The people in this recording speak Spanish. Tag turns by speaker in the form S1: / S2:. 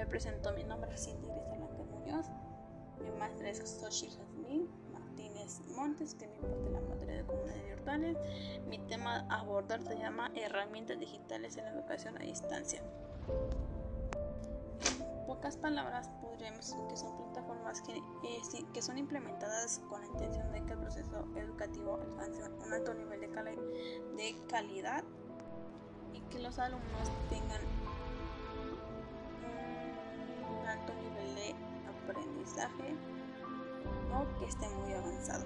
S1: Me presento, mi nombre es Cindy Gris Muñoz. Mi maestra es Soshi Jasmine Martínez Montes, que me imparte la materia de comunidades virtuales. Mi tema a abordar se llama Herramientas digitales en la educación a distancia. En pocas palabras, podríamos decir que son plataformas que, eh, que son implementadas con la intención de que el proceso educativo alcance un alto nivel de, de calidad y que los alumnos tengan aprendizaje o que esté muy avanzado.